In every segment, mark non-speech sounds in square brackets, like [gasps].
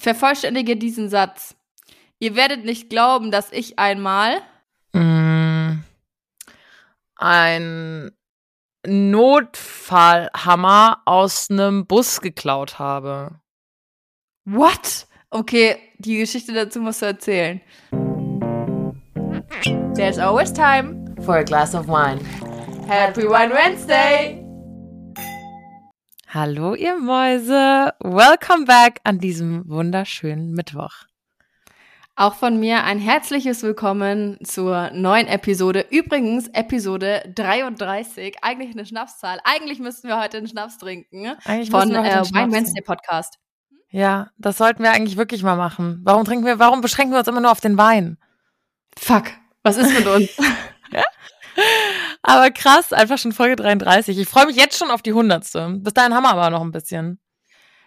Vervollständige diesen Satz. Ihr werdet nicht glauben, dass ich einmal Mm, ein Notfallhammer aus einem Bus geklaut habe. What? Okay, die Geschichte dazu musst du erzählen. There's always time for a glass of wine. Happy Wine Wednesday! Hallo ihr Mäuse, welcome back an diesem wunderschönen Mittwoch. Auch von mir ein herzliches Willkommen zur neuen Episode. Übrigens, Episode 33. Eigentlich eine Schnapszahl. Eigentlich müssten wir heute einen Schnaps trinken. Eigentlich von wir heute äh, Wine Wednesday Podcast. Ja, das sollten wir eigentlich wirklich mal machen. Warum trinken wir, warum beschränken wir uns immer nur auf den Wein? Fuck, was ist mit uns? [laughs] Aber krass, einfach schon Folge 33. Ich freue mich jetzt schon auf die hundertste. Bis dahin haben wir aber noch ein bisschen.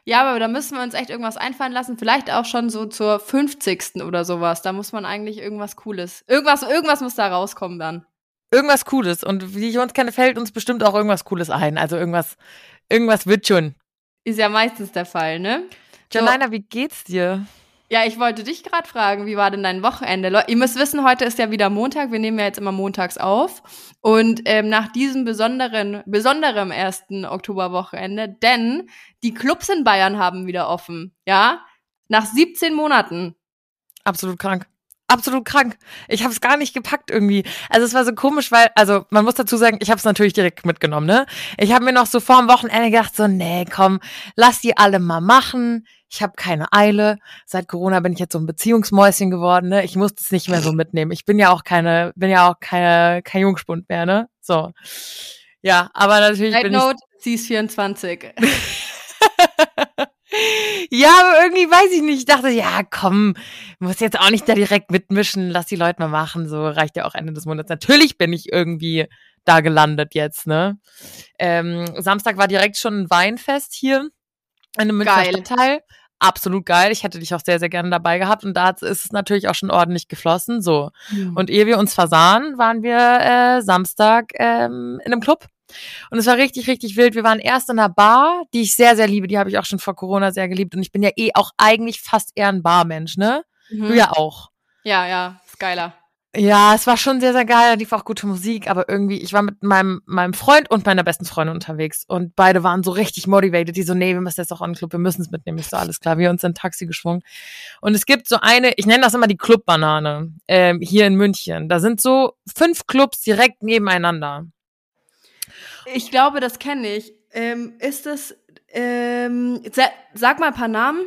ja, aber da müssen wir uns echt irgendwas einfallen lassen. Vielleicht auch schon so zur 50. oder sowas. Da muss man eigentlich irgendwas Cooles. Irgendwas, irgendwas muss da rauskommen dann. Irgendwas Cooles. Und wie ich uns kenne, fällt uns bestimmt auch irgendwas Cooles ein. Also irgendwas, irgendwas wird schon. Ist ja meistens der Fall, ne? So. Janina, wie geht's dir? Ja, ich wollte dich gerade fragen, wie war denn dein Wochenende? Ihr müsst wissen, heute ist ja wieder Montag. Wir nehmen ja jetzt immer montags auf. Und ähm, nach diesem besonderen, besonderem ersten Oktoberwochenende, denn die Clubs in Bayern haben wieder offen. Ja? Nach 17 Monaten. Absolut krank. Absolut krank. Ich habe es gar nicht gepackt irgendwie. Also es war so komisch, weil, also man muss dazu sagen, ich habe es natürlich direkt mitgenommen, ne? Ich habe mir noch so vor dem Wochenende gedacht, so, nee, komm, lass die alle mal machen. Ich habe keine Eile. Seit Corona bin ich jetzt so ein Beziehungsmäuschen geworden, ne? Ich muss das nicht mehr so mitnehmen. Ich bin ja auch keine, bin ja auch keine, kein Jungspund mehr, ne? So. Ja, aber natürlich Side bin Note, sie ist 24. [laughs] Ja, aber irgendwie weiß ich nicht. Ich dachte, ja, komm, muss jetzt auch nicht da direkt mitmischen. Lass die Leute mal machen. So reicht ja auch Ende des Monats. Natürlich bin ich irgendwie da gelandet jetzt, ne? Ähm, Samstag war direkt schon ein Weinfest hier in einem Münchner Geil. Stadtteil. Absolut geil. Ich hätte dich auch sehr, sehr gerne dabei gehabt. Und da ist es natürlich auch schon ordentlich geflossen. So. Und ehe wir uns versahen, waren wir äh, Samstag ähm, in einem Club. Und es war richtig, richtig wild. Wir waren erst in einer Bar, die ich sehr, sehr liebe. Die habe ich auch schon vor Corona sehr geliebt. Und ich bin ja eh auch eigentlich fast eher ein Barmensch, ne? Mhm. Du ja auch. Ja, ja, ist geiler. Ja, es war schon sehr, sehr geil. Da lief auch gute Musik, aber irgendwie, ich war mit meinem, meinem Freund und meiner besten Freundin unterwegs und beide waren so richtig motivated. Die so, nee, wir müssen jetzt auch an den Club, wir müssen es mitnehmen. Ich so, alles klar, wir uns in ein Taxi geschwungen. Und es gibt so eine, ich nenne das immer die Clubbanane, ähm, hier in München. Da sind so fünf Clubs direkt nebeneinander. Ich glaube, das kenne ich. Ähm, ist es, ähm, sa sag mal ein paar Namen.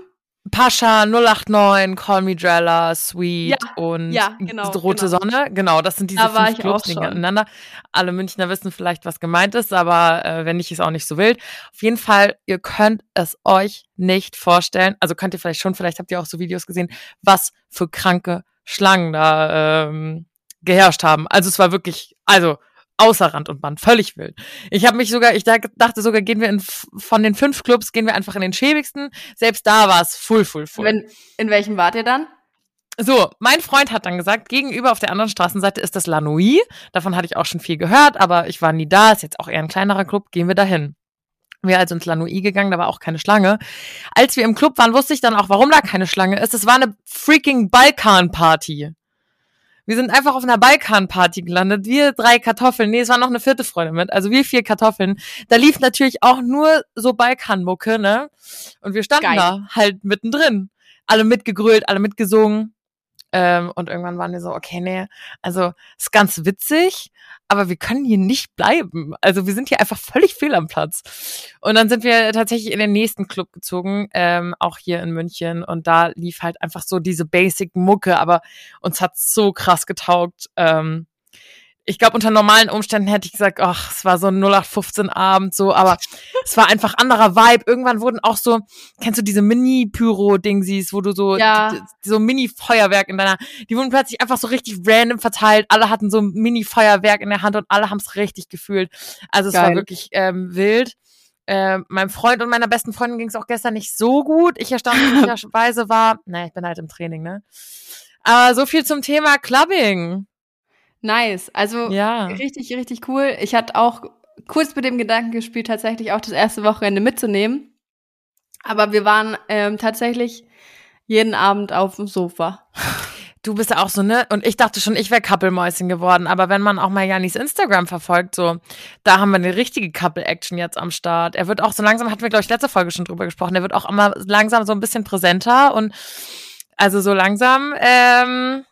Pascha, 089, Call Me Drella, Sweet Ja, und ja, genau, Rote genau. Sonne. Genau, das sind diese Da fünf Clubs nebeneinander. Alle Münchner wissen vielleicht, was gemeint ist, aber äh, wenn nicht, ist auch nicht so wild. Auf jeden Fall, ihr könnt es euch nicht vorstellen. Also könnt ihr vielleicht schon, vielleicht habt ihr auch so Videos gesehen, was für kranke Schlangen da ähm, geherrscht haben. Also es war wirklich, also außer Rand und Band, völlig wild. Ich habe mich sogar, ich da- dachte sogar, gehen wir in, von den fünf Clubs, gehen wir einfach in den schäbigsten. Selbst da war es full, full, full. Wenn, in welchem wart ihr dann? So, mein Freund hat dann gesagt, gegenüber auf der anderen Straßenseite ist das La Nuit. Davon hatte ich auch schon viel gehört, aber ich war nie da. Ist jetzt auch eher ein kleinerer Club. Gehen wir dahin. Wir also ins La Nuit gegangen, da war auch keine Schlange. Als wir im Club waren, wusste ich dann auch, warum da keine Schlange ist. Es war eine freaking Balkan-Party. Wir sind einfach auf einer Balkan-Party gelandet. Wir drei Kartoffeln. Nee, es war noch eine vierte Freundin mit. Also wir vier Kartoffeln. Da lief natürlich auch nur so Balkan-Mucke, ne? Und wir standen Geil. da halt mittendrin. Alle mitgegrölt, alle mitgesungen. Ähm, und irgendwann waren wir so, okay, nee, also ist ganz witzig, aber wir können hier nicht bleiben. Also wir sind hier einfach völlig fehl am Platz. Und dann sind wir tatsächlich in den nächsten Club gezogen, ähm, auch hier in München. Und da lief halt einfach so diese Basic-Mucke, aber uns hat so krass getaugt. Ähm, ich glaube, unter normalen Umständen hätte ich gesagt, ach, es war so ein 0815 Abend, so, aber [laughs] es war einfach anderer Vibe. Irgendwann wurden auch so, kennst du diese Mini-Pyro-Dingsies, wo du so, Ja. so Mini-Feuerwerk in deiner, die wurden plötzlich einfach so richtig random verteilt. Alle hatten so ein Mini-Feuerwerk in der Hand und alle haben es richtig gefühlt. Also es war Geil. wirklich ähm, wild. Ähm, meinem Freund und meiner besten Freundin ging es auch gestern nicht so gut. Ich erstaunlicherweise [laughs] war, naja, ich bin halt im Training, ne? Aber so viel zum Thema Clubbing. Nice. Also Ja. richtig, richtig cool. Ich hatte auch kurz mit dem Gedanken gespielt, tatsächlich auch das erste Wochenende mitzunehmen. Aber wir waren ähm, tatsächlich jeden Abend auf dem Sofa. [laughs] Du bist auch so, ne? Und ich dachte schon, ich wäre Couple-Mäuschen geworden. Aber wenn man auch mal Janis Instagram verfolgt, so, da haben wir eine richtige Couple-Action jetzt am Start. Er wird auch so langsam, hatten wir, glaube ich, letzte Folge schon drüber gesprochen, er wird auch immer langsam so ein bisschen präsenter und also so langsam, ähm,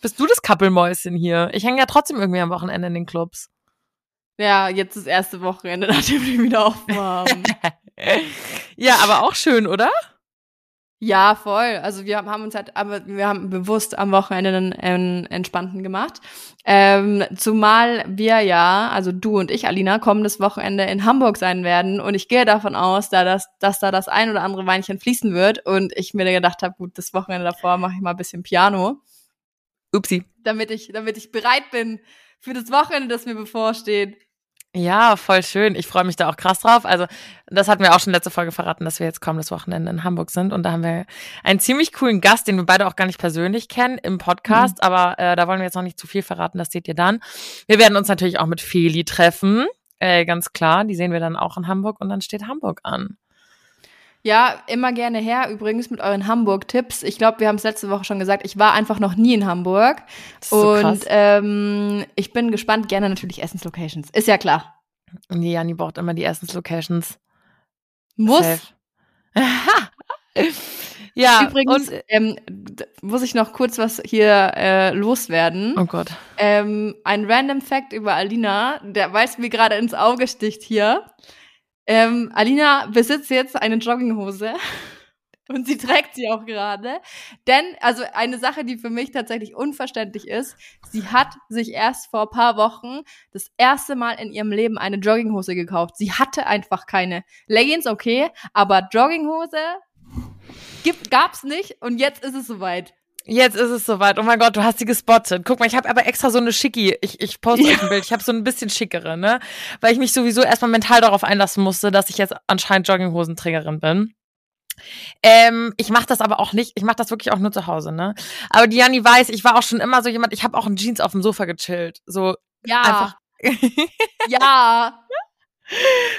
bist du das Couple-Mäuschen hier. Ich hänge ja trotzdem irgendwie am Wochenende in den Clubs. Ja, jetzt das erste Wochenende, [laughs] nachdem wir wieder offen haben. [laughs] ja, aber auch schön, oder? Ja, voll. Also wir haben uns halt, aber wir haben bewusst am Wochenende einen, einen entspannten gemacht. Ähm, zumal wir ja, also du und ich, Alina, kommendes Wochenende in Hamburg sein werden und ich gehe davon aus, da das, dass da das ein oder andere Weinchen fließen wird und ich mir gedacht habe, gut, das Wochenende davor mache ich mal ein bisschen Piano. Upsi. Damit ich, damit ich bereit bin für das Wochenende, das mir bevorsteht. Ja, voll schön. Ich freue mich da auch krass drauf. Also, das hatten wir auch schon letzte Folge verraten, dass wir jetzt kommendes Wochenende in Hamburg sind. Und da haben wir einen ziemlich coolen Gast, den wir beide auch gar nicht persönlich kennen im Podcast. Mhm. Aber äh, da wollen wir jetzt noch nicht zu viel verraten. Das seht ihr dann. Wir werden uns natürlich auch mit Feli treffen. Äh, ganz klar. Die sehen wir dann auch in Hamburg. Und dann steht Hamburg an. Ja, immer gerne her. Übrigens mit euren Hamburg-Tipps. Ich glaube, wir haben es letzte Woche schon gesagt. Ich war einfach noch nie in Hamburg. So und ähm, ich bin gespannt. Gerne natürlich Essenslocations. Ist ja klar. Nee, Jani braucht immer die Essenslocations. Muss. [laughs] ja, übrigens und, ähm, muss ich noch kurz was hier äh, loswerden. Oh Gott. Ähm, ein random Fact über Alina, der weiß mir gerade ins Auge sticht hier. Ähm, Alina besitzt jetzt eine Jogginghose. [laughs] Und sie trägt sie auch gerade. Denn, also eine Sache, die für mich tatsächlich unverständlich ist, sie hat sich erst vor paar Wochen das erste Mal in ihrem Leben eine Jogginghose gekauft. Sie hatte einfach keine. Leggings, okay, aber Jogginghose gibt, gab's nicht und jetzt ist es soweit. Jetzt ist es soweit. Oh mein Gott, du hast sie gespottet. Guck mal, ich habe aber extra so eine schicki. Ich, ich poste ja. euch ein Bild. Ich habe so ein bisschen schickere, ne? Weil ich mich sowieso erstmal mental darauf einlassen musste, dass ich jetzt anscheinend Jogginghosenträgerin bin. Ähm, ich mache das aber auch nicht. Ich mache das wirklich auch nur zu Hause, ne? Aber die Janni weiß, ich war auch schon immer so jemand. Ich habe auch in Jeans auf dem Sofa gechillt. So ja. einfach. ja. [laughs]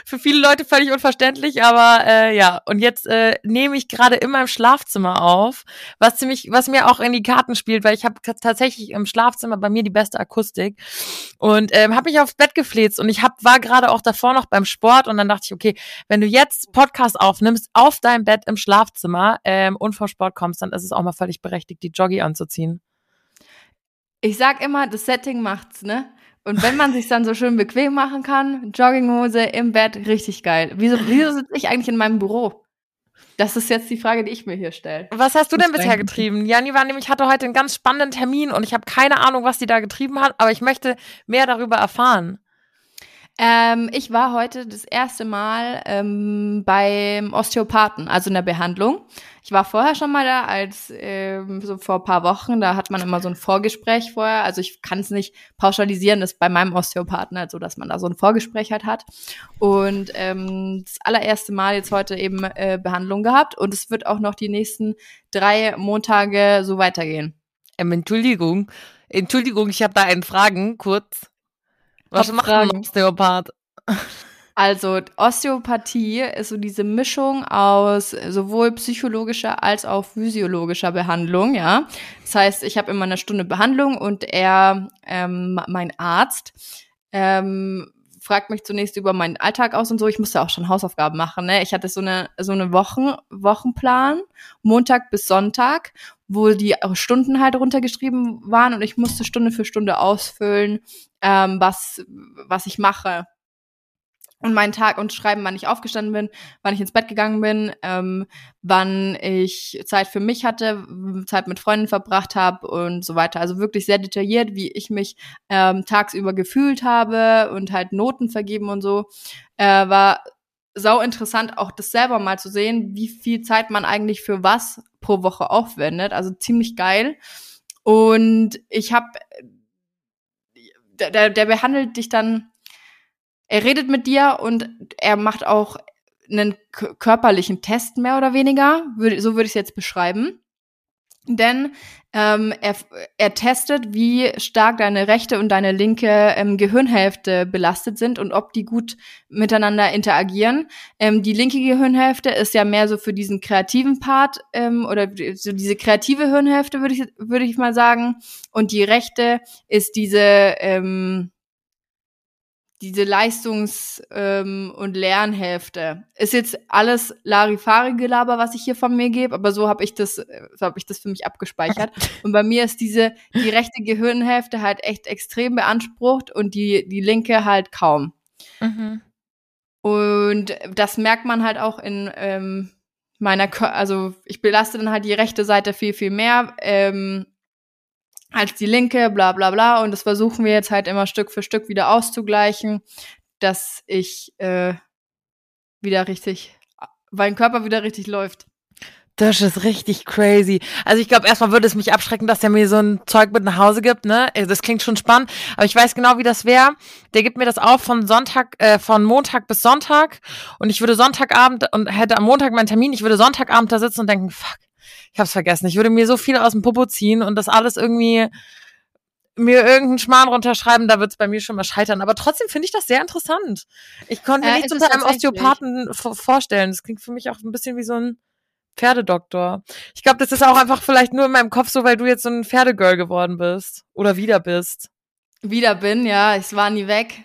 Für viele Leute völlig unverständlich, aber äh, ja. Und jetzt äh, nehme ich gerade in meinem Schlafzimmer auf, was ziemlich, was mir auch in die Karten spielt, weil ich habe tatsächlich im Schlafzimmer bei mir die beste Akustik und ähm, habe mich aufs Bett gefläzt und ich hab, war gerade auch davor noch beim Sport und dann dachte ich, okay, wenn du jetzt Podcast aufnimmst auf deinem Bett im Schlafzimmer ähm, und vor Sport kommst, dann ist es auch mal völlig berechtigt, die Joggi anzuziehen. Ich sag immer, das Setting macht's, ne? Und wenn man sich dann so schön bequem machen kann, Jogginghose im Bett, richtig geil. Wieso, wieso sitze ich eigentlich in meinem Büro? Das ist jetzt die Frage, die ich mir hier stelle. Was hast du denn bisher getrieben? Jani war nämlich, hatte heute einen ganz spannenden Termin und ich habe keine Ahnung, was die da getrieben hat, aber ich möchte mehr darüber erfahren. Ähm, ich war heute das erste Mal ähm, beim Osteopathen, also in der Behandlung. Ich war vorher schon mal da, als ähm, so vor paar Wochen. Da hat man immer so ein Vorgespräch vorher. Also ich kann es nicht pauschalisieren, das ist bei meinem Osteopathen halt so, dass man da so ein Vorgespräch halt hat. Und ähm, das allererste Mal jetzt heute eben äh, Behandlung gehabt. Und es wird auch noch die nächsten drei Montage so weitergehen. Ähm, Entschuldigung, Entschuldigung, ich habe da einen Fragen kurz. Was macht ein Osteopath? [laughs] [laughs] Also Osteopathie ist so diese Mischung aus sowohl psychologischer als auch physiologischer Behandlung, ja. Das heißt, ich habe immer eine Stunde Behandlung und er, ähm, mein Arzt, ähm, fragt mich zunächst über meinen Alltag aus und so. Ich musste auch schon Hausaufgaben machen. Ne? Ich hatte so eine so eine Wochen Wochenplan, Montag bis Sonntag, wo die Stunden halt runtergeschrieben waren und ich musste Stunde für Stunde ausfüllen, ähm, was was ich mache und meinen Tag und schreiben, wann ich aufgestanden bin, wann ich ins Bett gegangen bin, ähm, wann ich Zeit für mich hatte, Zeit mit Freunden verbracht habe und so weiter. Also wirklich sehr detailliert, wie ich mich ähm, tagsüber gefühlt habe und halt Noten vergeben und so. Äh, war sau interessant, auch das selber mal zu sehen, wie viel Zeit man eigentlich für was pro Woche aufwendet. Also ziemlich geil. Und ich habe, der, der behandelt dich dann er redet mit dir und er macht auch einen körperlichen Test mehr oder weniger, so würde ich es jetzt beschreiben. denn ähm, er, er testet, wie stark deine rechte und deine linke ähm, Gehirnhälfte belastet sind und ob die gut miteinander interagieren. Ähm, die linke Gehirnhälfte ist ja mehr so für diesen kreativen Part ähm, oder so diese kreative Hirnhälfte würde ich würde ich mal sagen und die rechte ist diese ähm, diese Leistungs- ähm, und Lernhälfte. Ist jetzt alles Larifari-Gelaber, was ich hier von mir gebe, aber so habe ich das, so habe ich das für mich abgespeichert. [laughs] und bei mir ist diese, die rechte Gehirnhälfte halt echt extrem beansprucht und die, die linke halt kaum. Mhm. Und das merkt man halt auch in ähm, meiner, also ich belaste dann halt die rechte Seite viel, viel mehr. Ähm, als die linke, bla bla bla. Und das versuchen wir jetzt halt immer Stück für Stück wieder auszugleichen, dass ich äh, wieder richtig, mein Körper wieder richtig läuft. Das ist richtig crazy. Also ich glaube, erstmal würde es mich abschrecken, dass der mir so ein Zeug mit nach Hause gibt, ne? Also das klingt schon spannend, aber ich weiß genau, wie das wäre. Der gibt mir das auf von Sonntag, äh, von Montag bis Sonntag und ich würde Sonntagabend und hätte am Montag meinen Termin, ich würde Sonntagabend da sitzen und denken, fuck, ich hab's vergessen. Ich würde mir so viel aus dem Popo ziehen und das alles irgendwie mir irgendeinen Schmarrn runterschreiben, da wird's bei mir schon mal scheitern. Aber trotzdem finde ich das sehr interessant. Ich konnte mir äh, nichts unter einem Osteopathen vorstellen. Das klingt für mich auch ein bisschen wie so ein Pferdedoktor. Ich glaube, das ist auch einfach vielleicht nur in meinem Kopf so, weil du jetzt so ein Pferdegirl geworden bist. Oder wieder bist. Wieder bin, ja. Ich war nie weg.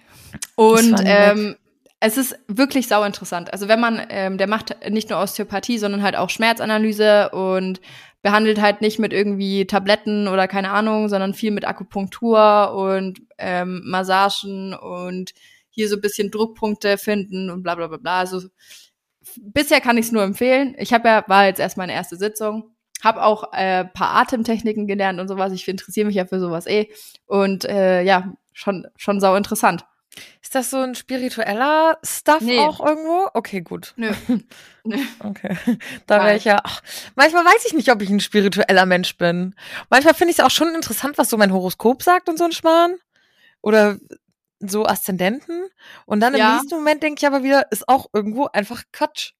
Und ähm, es ist wirklich sau interessant. Also wenn man, ähm, der macht nicht nur Osteopathie, sondern halt auch Schmerzanalyse und behandelt halt nicht mit irgendwie Tabletten oder keine Ahnung, sondern viel mit Akupunktur und ähm, Massagen und hier so ein bisschen Druckpunkte finden und bla bla bla bla. Also bisher kann ich es nur empfehlen. Ich habe ja, war jetzt erst meine erste Sitzung, habe auch äh, paar Atemtechniken gelernt und sowas. Ich interessiere mich ja für sowas eh. Und äh, ja, schon, schon sau interessant. Ist das so ein spiritueller Stuff nee. auch irgendwo? Okay, gut. Nö. [laughs] Nö. Okay. Da wäre ich ja. Ach, manchmal weiß ich nicht, ob ich ein spiritueller Mensch bin. Manchmal finde ich es auch schon interessant, was so mein Horoskop sagt und so ein Schmarrn. Oder so Aszendenten. Und dann im ja. nächsten Moment denke ich aber wieder, ist auch irgendwo einfach Quatsch.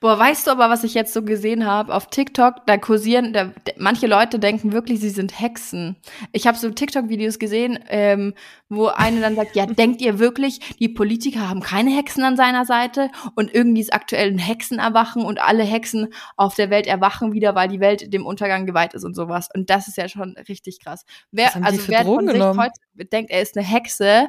Boah, weißt du aber, was ich jetzt so gesehen habe auf TikTok? Da kursieren, da, manche Leute denken wirklich, sie sind Hexen. Ich habe so TikTok-Videos gesehen, ähm, wo eine dann sagt, ja, [laughs] denkt ihr wirklich, die Politiker haben keine Hexen an seiner Seite und irgendwie ist aktuell ein Hexenerwachen und alle Hexen auf der Welt erwachen wieder, weil die Welt dem Untergang geweiht ist und sowas. Und das ist ja schon richtig krass. Wer, also wer von sich heute denkt, er ist eine Hexe,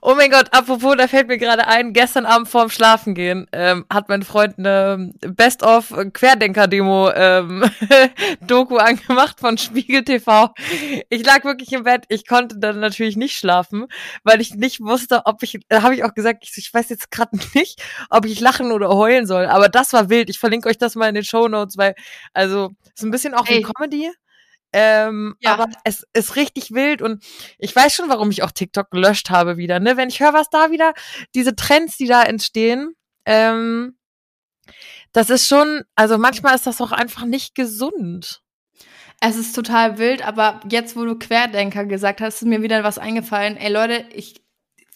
Oh mein Gott, apropos, da fällt mir gerade ein, gestern Abend vorm Schlafengehen ähm, hat mein Freund eine Best-of Querdenker-Demo ähm, [laughs] Doku angemacht von Spiegel TV. Ich lag wirklich im Bett, ich konnte dann natürlich nicht schlafen, weil ich nicht wusste, ob ich, da habe ich auch gesagt, ich, ich weiß jetzt gerade [laughs] nicht, ob ich lachen oder heulen soll, aber das war wild. Ich verlinke euch das mal in den Show Notes, weil, also, ist ein bisschen auch wie Comedy. Ähm, ja. Aber es ist richtig wild und ich weiß schon, warum ich auch TikTok gelöscht habe wieder. Ne? Wenn ich höre, was da wieder, diese Trends, die da entstehen, ähm, das ist schon, also manchmal ist das auch einfach nicht gesund. Es ist total wild, aber jetzt, wo du Querdenker gesagt hast, ist mir wieder was eingefallen. Ey Leute, ich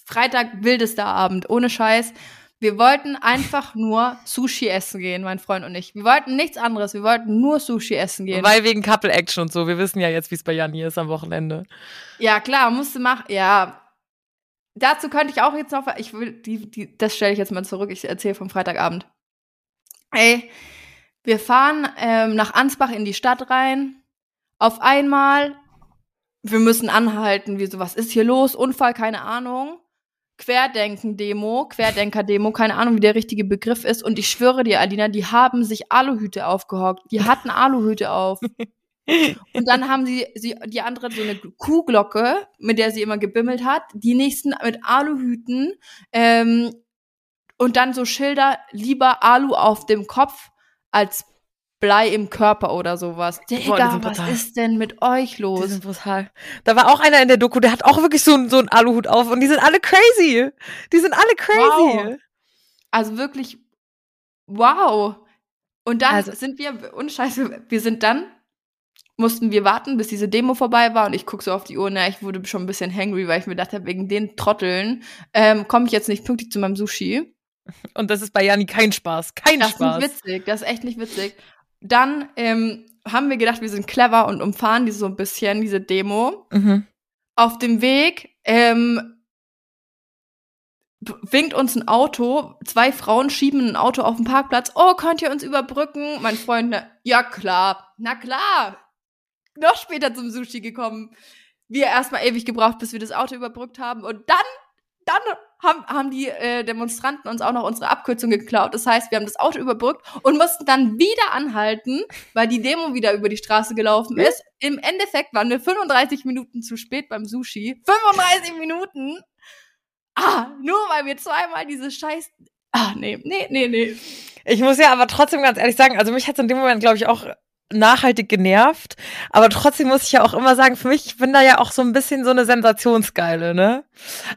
Freitag wildester Abend, ohne Scheiß. Wir wollten einfach nur Sushi essen gehen, mein Freund und ich. Wir wollten nichts anderes. Wir wollten nur Sushi essen gehen. Weil wegen Couple Action und so. Wir wissen ja jetzt, wie es bei Jan hier ist am Wochenende. Ja, klar, musste machen. Ja. Dazu könnte ich auch jetzt noch. Ich will, die, die, das stelle ich jetzt mal zurück. Ich erzähle vom Freitagabend. Ey, wir fahren ähm, nach Ansbach in die Stadt rein. Auf einmal, wir müssen anhalten. Wie so, was ist hier los? Unfall, keine Ahnung. Querdenken-Demo, Querdenker-Demo, keine Ahnung, wie der richtige Begriff ist. Und ich schwöre dir, Alina, die haben sich Aluhüte aufgehockt. Die hatten Aluhüte auf. Und dann haben sie, sie die andere so eine Kuhglocke, mit der sie immer gebimmelt hat. Die nächsten mit Aluhüten ähm, und dann so Schilder, lieber Alu auf dem Kopf als Blei im Körper oder sowas. Digga, was ist denn mit euch los? Die sind brutal. Da war auch einer in der Doku, der hat auch wirklich so, so einen Aluhut auf und die sind alle crazy. Die sind alle crazy. Wow. Also wirklich, wow. Und dann also. sind wir, ohne Scheiße, wir sind dann, mussten wir warten, bis diese Demo vorbei war und ich gucke so auf die Uhr, na, ich wurde schon ein bisschen hangry, weil ich mir dachte, wegen den Trotteln ähm, komme ich jetzt nicht pünktlich zu meinem Sushi. Und das ist bei Jani kein Spaß, kein das Spaß. Das ist nicht witzig, das ist echt nicht witzig. Dann ähm, haben wir gedacht, wir sind clever und umfahren die so ein bisschen, diese Demo. Mhm. Auf dem Weg ähm, winkt uns ein Auto, zwei Frauen schieben ein Auto auf den Parkplatz. Oh, könnt ihr uns überbrücken? Mein Freund, na, ja klar, na klar. Noch später zum Sushi gekommen. Wir erstmal ewig gebraucht, bis wir das Auto überbrückt haben. Und dann, dann haben, haben die äh, Demonstranten uns auch noch unsere Abkürzung geklaut. Das heißt, wir haben das Auto überbrückt und mussten dann wieder anhalten, weil die Demo wieder über die Straße gelaufen ist. Im Endeffekt waren wir 35 Minuten zu spät beim Sushi. 35 Minuten! Ah, nur weil wir zweimal diese scheiß. Ah, nee, nee, nee, nee. Ich muss ja aber trotzdem ganz ehrlich sagen, also mich hat es in dem Moment, glaube ich, auch nachhaltig genervt. Aber trotzdem muss ich ja auch immer sagen, für mich, ich bin da ja auch so ein bisschen so eine Sensationsgeile, ne?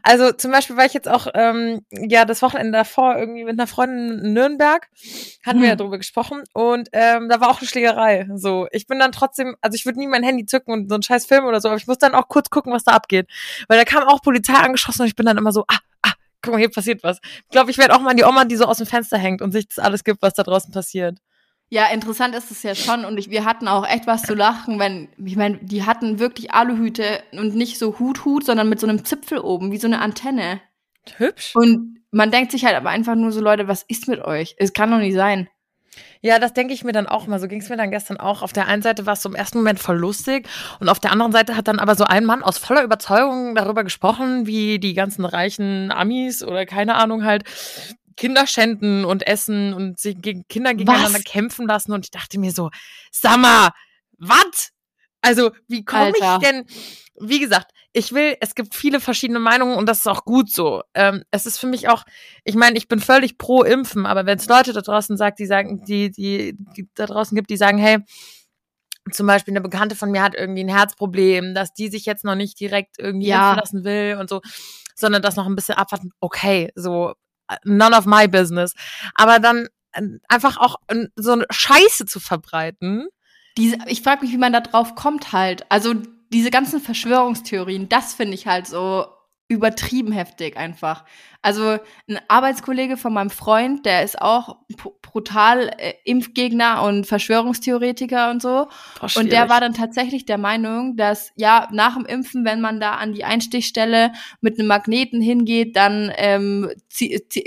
Also zum Beispiel war ich jetzt auch, ähm, ja, das Wochenende davor irgendwie mit einer Freundin in Nürnberg, hatten Hm. wir ja drüber gesprochen und ähm, da war auch eine Schlägerei. So, ich bin dann trotzdem, also ich würde nie mein Handy zücken und so einen scheiß Film oder so, aber ich muss dann auch kurz gucken, was da abgeht. Weil da kam auch Polizei angeschossen und ich bin dann immer so, ah, ah, guck mal, hier passiert was. Ich glaube, ich werde auch mal die Oma, die so aus dem Fenster hängt und sich das alles gibt, was da draußen passiert. Ja, interessant ist es ja schon und ich, wir hatten auch echt was zu lachen, wenn, ich meine, die hatten wirklich Aluhüte und nicht so Hut-Hut, sondern mit so einem Zipfel oben, wie so eine Antenne. Hübsch. Und man denkt sich halt aber einfach nur so, Leute, was ist mit euch? Es kann doch nicht sein. Ja, das denke ich mir dann auch mal. So ging es mir dann gestern auch. Auf der einen Seite war es so im ersten Moment voll lustig und auf der anderen Seite hat dann aber so ein Mann aus voller Überzeugung darüber gesprochen, wie die ganzen reichen Amis oder keine Ahnung halt Kinder schänden und essen und sich gegen Kinder gegeneinander Was? kämpfen lassen und ich dachte mir so, mal, was? Also, wie komme ich denn, wie gesagt, ich will, es gibt viele verschiedene Meinungen und das ist auch gut so. Ähm, es ist für mich auch, ich meine, ich bin völlig pro Impfen, aber wenn es Leute da draußen sagt, die sagen, die, die, die da draußen gibt, die sagen, hey, zum Beispiel eine Bekannte von mir hat irgendwie ein Herzproblem, dass die sich jetzt noch nicht direkt irgendwie Ja. impfen lassen will und so, sondern das noch ein bisschen abwarten. Okay, so none of my business. Aber dann äh, einfach auch äh, so eine Scheiße zu verbreiten. Diese, ich frage mich, wie man da drauf kommt halt. Also diese ganzen Verschwörungstheorien, das finde ich halt so übertrieben heftig einfach. Also ein Arbeitskollege von meinem Freund, der ist auch brutal äh, Impfgegner und Verschwörungstheoretiker und so. Und der war dann tatsächlich der Meinung, dass ja nach dem Impfen, wenn man da an die Einstichstelle mit einem Magneten hingeht, dann ähm,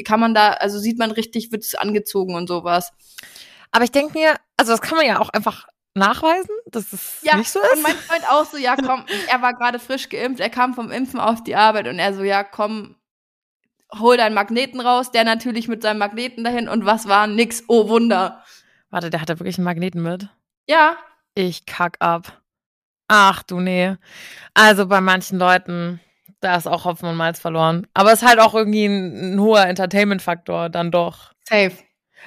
kann man da, also sieht man richtig, wird es angezogen und sowas. Aber ich denke mir, also das kann man ja auch einfach nachweisen, dass es Ja, nicht so und ist. mein [laughs] Freund auch so, ja komm, er war gerade frisch geimpft, er kam vom Impfen auf die Arbeit und er so, ja komm, hol deinen Magneten raus, der natürlich mit seinem Magneten dahin und was war? Nix, oh Wunder. Warte, der hatte wirklich einen Magneten mit. Ja, Ich kack ab. Ach du nee. Also bei manchen Leuten, da ist auch Hopfen und Malz verloren. Aber es ist halt auch irgendwie ein, ein hoher Entertainment-Faktor dann doch. safe.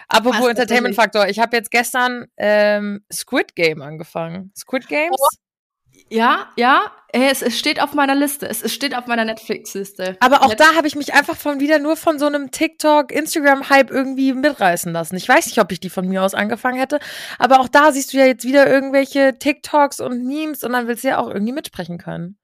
Apropos Was Entertainment-Faktor, ich habe jetzt gestern ähm, Squid Game angefangen. Squid Games? Ja, ja, es, es steht auf meiner Liste, es, es steht auf meiner Netflix-Liste. Aber auch Net- da habe ich mich einfach von wieder nur von so einem TikTok, Instagram-Hype irgendwie mitreißen lassen. Ich weiß nicht, ob ich die von mir aus angefangen hätte, aber auch da siehst du ja jetzt wieder irgendwelche TikToks und Memes und dann willst du ja auch irgendwie mitsprechen können.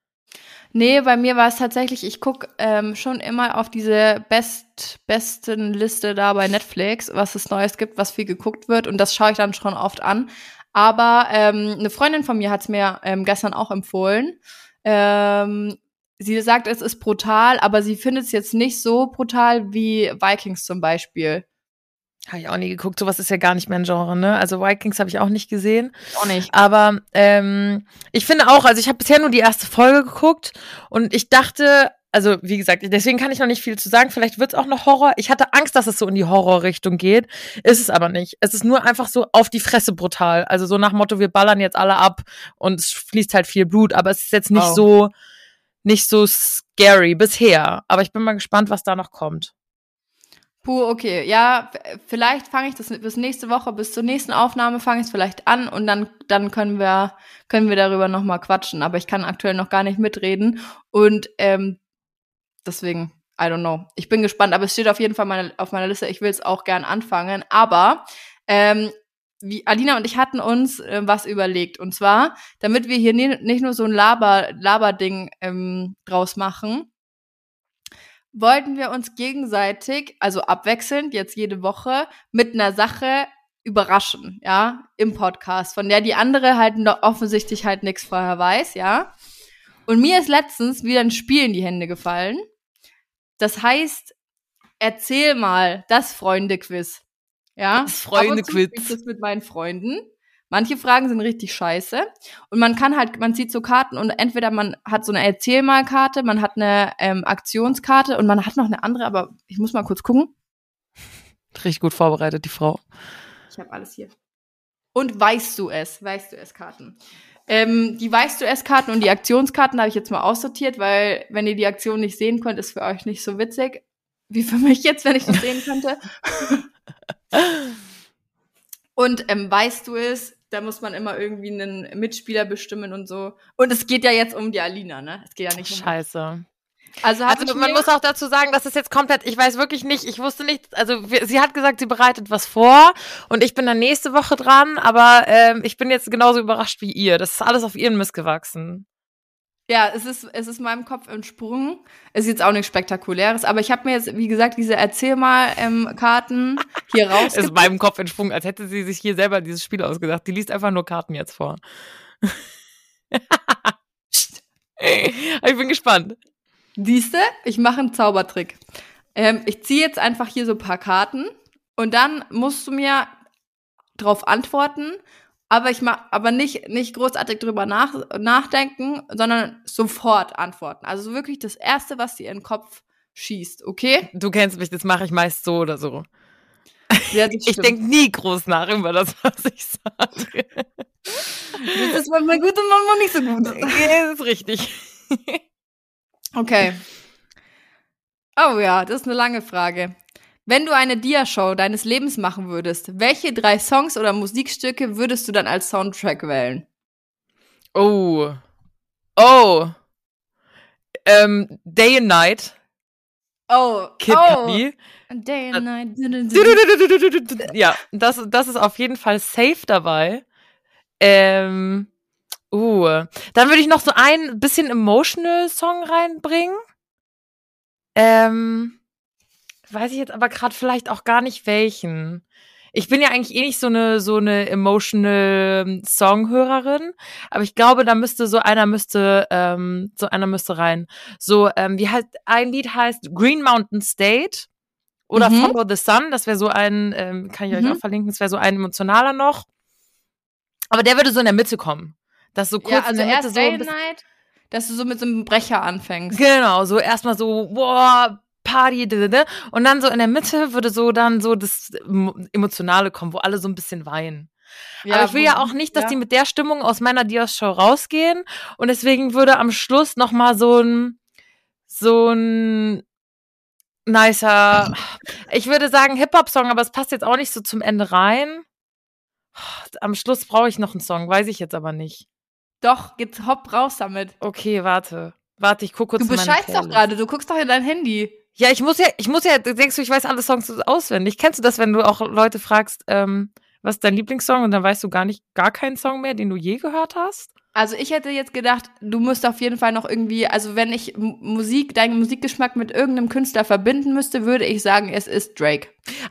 Nee, bei mir war es tatsächlich, ich guck ähm, schon immer auf diese Best, besten Liste da bei Netflix, was es Neues gibt, was viel geguckt wird und das schaue ich dann schon oft an. Aber ähm, eine Freundin von mir hat es mir ähm, gestern auch empfohlen. Ähm, sie sagt, es ist brutal, aber sie findet es jetzt nicht so brutal wie Vikings zum Beispiel. Habe ich auch nie geguckt. Sowas ist ja gar nicht mein Genre, ne? Also Vikings habe ich auch nicht gesehen. Auch nicht. Aber ähm, ich finde auch, also ich habe bisher nur die erste Folge geguckt und ich dachte, also wie gesagt, deswegen kann ich noch nicht viel zu sagen. Vielleicht wird es auch noch Horror. Ich hatte Angst, dass es so in die Horrorrichtung geht. Ist es aber nicht. Es ist nur einfach so auf die Fresse brutal. Also so nach Motto, wir ballern jetzt alle ab und es fließt halt viel Blut, aber es ist jetzt nicht Wow. so nicht so scary bisher. Aber ich bin mal gespannt, was da noch kommt. Puh, okay. Ja, vielleicht fange ich das bis nächste Woche, bis zur nächsten Aufnahme fange ich es vielleicht an und dann, dann können wir, können wir darüber nochmal quatschen. Aber ich kann aktuell noch gar nicht mitreden. Und ähm, deswegen, I don't know. Ich bin gespannt, aber es steht auf jeden Fall meine, auf meiner Liste. Ich will es auch gern anfangen. Aber ähm, wie Alina und ich hatten uns äh, was überlegt. Und zwar, damit wir hier nie, nicht nur so ein Laber, Laberding ähm, draus machen, wollten wir uns gegenseitig, also abwechselnd, jetzt jede Woche, mit einer Sache überraschen, ja, im Podcast, von der die andere halt noch offensichtlich halt nichts vorher weiß, ja. Und mir ist letztens wieder ein Spiel in die Hände gefallen. Das heißt, erzähl mal das Freunde-Quiz. Ja, Das Freunde-Quiz. Ich das mit meinen Freunden. Manche Fragen sind richtig scheiße. Und man kann halt, man zieht so Karten und entweder man hat so eine Erzählmalkarte, man hat eine ähm, Aktionskarte und man hat noch eine andere, aber ich muss mal kurz gucken. Richtig gut vorbereitet, die Frau. Ich habe alles hier. Und weißt du es? Weißt du es Karten? Ähm, die weißt du es Karten und die Aktionskarten habe ich jetzt mal aussortiert, weil wenn ihr die Aktion nicht sehen könnt, ist für euch nicht so witzig wie für mich jetzt, wenn ich das sehen könnte. [laughs] und ähm, weißt du es? Da muss man immer irgendwie einen Mitspieler bestimmen und so. Und es geht ja jetzt um die Alina, ne? Es geht ja nicht um. Scheiße. Also, Also man muss auch dazu sagen, das ist jetzt komplett, ich weiß wirklich nicht, ich wusste nicht, also wir, sie hat gesagt, sie bereitet was vor und ich bin dann nächste Woche dran, aber ähm, ich bin jetzt genauso überrascht wie ihr. Das ist alles auf ihren Mist gewachsen. Ja, es ist, es ist meinem Kopf entsprungen. Es ist jetzt auch nichts Spektakuläres, aber ich habe mir jetzt, wie gesagt, diese Erzähl-mal-Karten hier [laughs] Es ist meinem Kopf entsprungen, als hätte sie sich hier selber dieses Spiel ausgedacht. Die liest einfach nur Karten jetzt vor. [laughs] ich bin gespannt. Siehste, ich mache einen Zaubertrick. Ähm, ich ziehe jetzt einfach hier so ein paar Karten und dann musst du mir drauf antworten, aber ich mach, aber nicht, nicht großartig drüber nach, nachdenken, sondern sofort antworten. Also wirklich das Erste, was dir in den Kopf schießt, okay? Du kennst mich, das mache ich meist so oder so. Ja, Ich denke nie groß nach über das, [laughs] was ich sage. das ist manchmal gut und manchmal nicht so gut. das ist richtig. Okay. Oh ja, das ist eine lange Frage. Wenn du eine Dia-Show deines Lebens machen würdest, welche drei Songs oder Musikstücke würdest du dann als Soundtrack wählen? Oh. Oh. Ähm, Day and Night. Oh, Kid oh. Cudi. Day and Night. Ja, das, das ist auf jeden Fall safe dabei. Ähm, uh, dann würde ich noch so ein bisschen emotional Song reinbringen. Ähm, weiß ich jetzt aber gerade vielleicht auch gar nicht welchen. Ich bin ja eigentlich eh nicht so eine so eine emotional Songhörerin, aber ich glaube, da müsste so einer müsste ähm, so einer müsste rein. So ähm, wie heißt ein Lied heißt Green Mountain State oder Mhm. Follow the Sun, das wäre so ein ähm, kann ich euch Mhm. auch verlinken, das wäre so ein emotionaler noch. Aber der würde so in der Mitte kommen. Das so kurz Ja, also in der Mitte erst so Day Night, dass du so mit so einem Brecher anfängst. Genau, so erstmal so, boah, Party, und dann so in der Mitte würde so dann so das Emo- Emotionale kommen, wo alle so ein bisschen weinen. Aber ich will ja auch nicht, dass ja. die mit der Stimmung aus meiner Dios-Show rausgehen und deswegen würde am Schluss noch mal so ein so ein nicer, ich würde sagen Hip-Hop-Song, aber es passt jetzt auch nicht so zum Ende rein. Am Schluss brauche ich noch einen Song, weiß ich jetzt aber nicht. Doch, jetzt hopp raus damit. Okay, warte. Warte, ich gucke kurz Du bescheißt doch gerade, du guckst doch in dein Handy. Ja, ich muss ja, ich muss ja, denkst du, ich weiß alle Songs auswendig. Kennst du das, wenn du auch Leute fragst, ähm, was ist dein Lieblingssong und dann weißt du gar nicht, gar keinen Song mehr, den du je gehört hast? Also ich hätte jetzt gedacht, du musst auf jeden Fall noch irgendwie, also wenn ich Musik, deinen Musikgeschmack mit irgendeinem Künstler verbinden müsste, würde ich sagen, es ist Drake.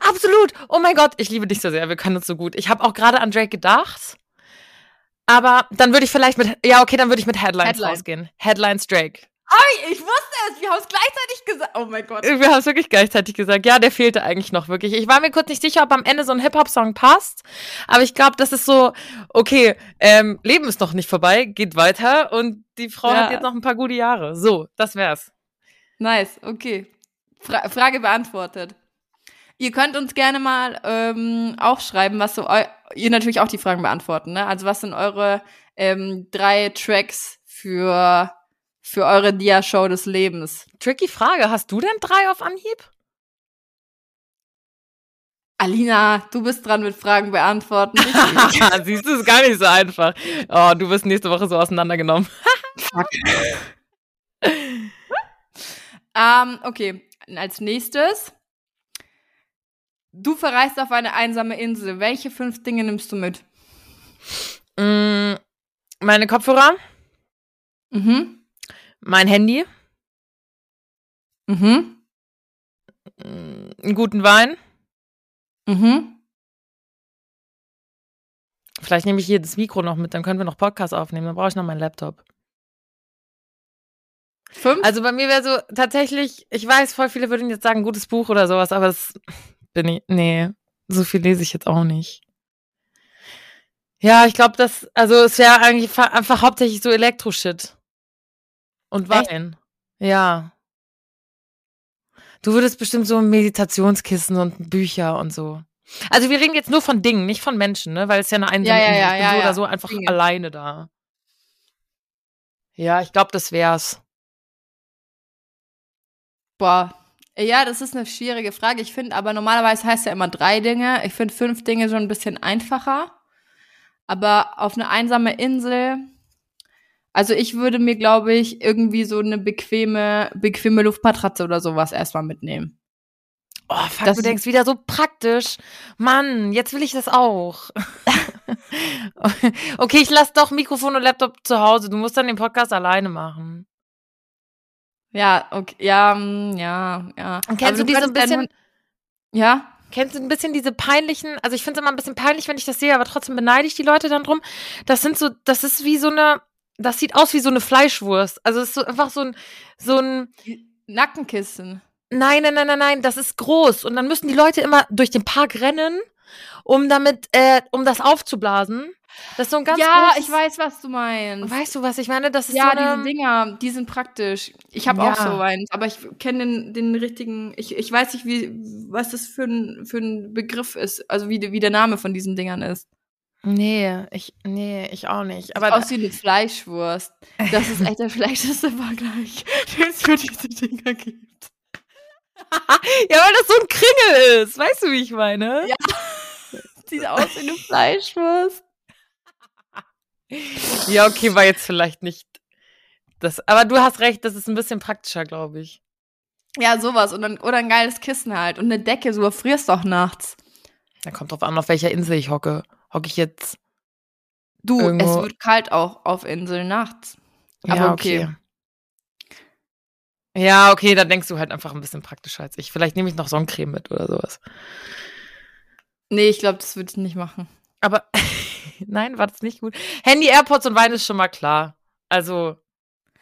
Absolut. Oh mein Gott, ich liebe dich so sehr. Wir können uns so gut. Ich habe auch gerade an Drake gedacht. Aber dann würde ich vielleicht mit, ja, okay, dann würde ich mit Headlines Headline. rausgehen. Headlines Drake. Ich wusste es, wir haben es gleichzeitig gesagt. Oh mein Gott. Wir haben es wirklich gleichzeitig gesagt. Ja, der fehlte eigentlich noch wirklich. Ich war mir kurz nicht sicher, ob am Ende so ein Hip-Hop-Song passt. Aber ich glaube, das ist so, okay, ähm, Leben ist noch nicht vorbei, geht weiter und die Frau Ja. hat jetzt noch ein paar gute Jahre. So, das wär's. Nice, okay. Fra Frage beantwortet. Ihr könnt uns gerne mal ähm, aufschreiben, was so ihr natürlich auch die Fragen beantworten, ne? Also was sind eure ähm, drei Tracks für für eure Dia-Show des Lebens? Tricky Frage. Hast du denn drei auf Anhieb? Alina, du bist dran mit Fragen beantworten. [laughs] Siehst du, ist gar nicht so einfach. Oh, du wirst nächste Woche so auseinandergenommen. [laughs] ähm, okay, als nächstes. Du verreist auf eine einsame Insel. Welche fünf Dinge nimmst du mit? Mm, meine Kopfhörer, Mhm. Mein Handy, Mhm. mm, einen guten Wein, Mhm. Vielleicht nehme ich hier das Mikro noch mit, dann können wir noch Podcast aufnehmen. Dann brauche ich noch meinen Laptop. Fünf? Also bei mir wäre so tatsächlich, ich weiß, voll viele würden jetzt sagen, gutes Buch oder sowas, aber das bin ich, nee, so viel lese ich jetzt auch nicht. Ja, ich glaube, das, also es wäre eigentlich fa- einfach hauptsächlich so Elektro-Shit. Und Echt? Wein. Ja. Du würdest bestimmt so Meditationskissen und Bücher und so. Also wir reden jetzt nur von Dingen, nicht von Menschen, ne? Weil es ja eine einsame Ja, ja, Insel. ja, ja, so ja. oder so einfach Dinge. alleine da. Ja, ich glaube, das wär's. Boah. Ja, das ist eine schwierige Frage. Ich finde aber normalerweise heißt ja immer drei Dinge. Ich finde fünf Dinge schon ein bisschen einfacher. Aber auf eine einsame Insel, also ich würde mir, glaube ich, irgendwie so eine bequeme, bequeme Luftmatratze oder sowas erstmal mitnehmen. Oh, fuck, Das du denkst wieder so praktisch. Mann, jetzt will ich das auch. [laughs] okay, ich lass doch Mikrofon und Laptop zu Hause. Du musst dann den Podcast alleine machen. Ja, okay, ja, mm, ja, ja. Und kennst Aber du diese ein bisschen, Ja? kennst du ein bisschen diese peinlichen, also ich finde es immer ein bisschen peinlich, wenn ich das sehe, aber trotzdem beneide ich die Leute dann drum. Das sind so, das ist wie so eine, das sieht aus wie so eine Fleischwurst. Also es ist so einfach so ein, so ein, Nackenkissen. Nein, nein, nein, nein, nein, das ist groß. Und dann müssen die Leute immer durch den Park rennen, um damit, äh, um das aufzublasen. Das ist so ein ganz ja, großes, ich weiß, was du meinst. Weißt du, was ich meine? Das ist ja, so eine, diese Dinger, die sind praktisch. Ich habe Ja. auch so eins, aber ich kenne den, den richtigen, ich, ich weiß nicht, wie, was das für ein, für ein Begriff ist, also wie, wie der Name von diesen Dingern ist. Nee, ich, nee, ich auch nicht. Aber aus wie eine Fleischwurst. Das ist echt der schlechteste Vergleich, [laughs] den es für diese Dinger gibt. ja, weil das so ein Kringel ist. Weißt du, wie ich meine? Ja. Sieht aus wie eine Fleischwurst. Ja, okay, war jetzt vielleicht nicht das. Aber du hast recht, das ist ein bisschen praktischer, glaube ich. Ja, sowas. Und dann, oder ein geiles Kissen halt. Und eine Decke, so frierst doch nachts. Da kommt drauf an, auf welcher Insel ich hocke. Hocke ich jetzt. Du, Irgendwo- es wird kalt auch auf Inseln nachts. Aber ja, okay. Ja, okay, dann denkst du halt einfach ein bisschen praktischer als ich. Vielleicht nehme ich noch Sonnencreme mit oder sowas. Nee, ich glaube, das würde ich nicht machen. Aber [laughs] nein, war das nicht gut. Handy, AirPods und Wein ist schon mal klar. Also,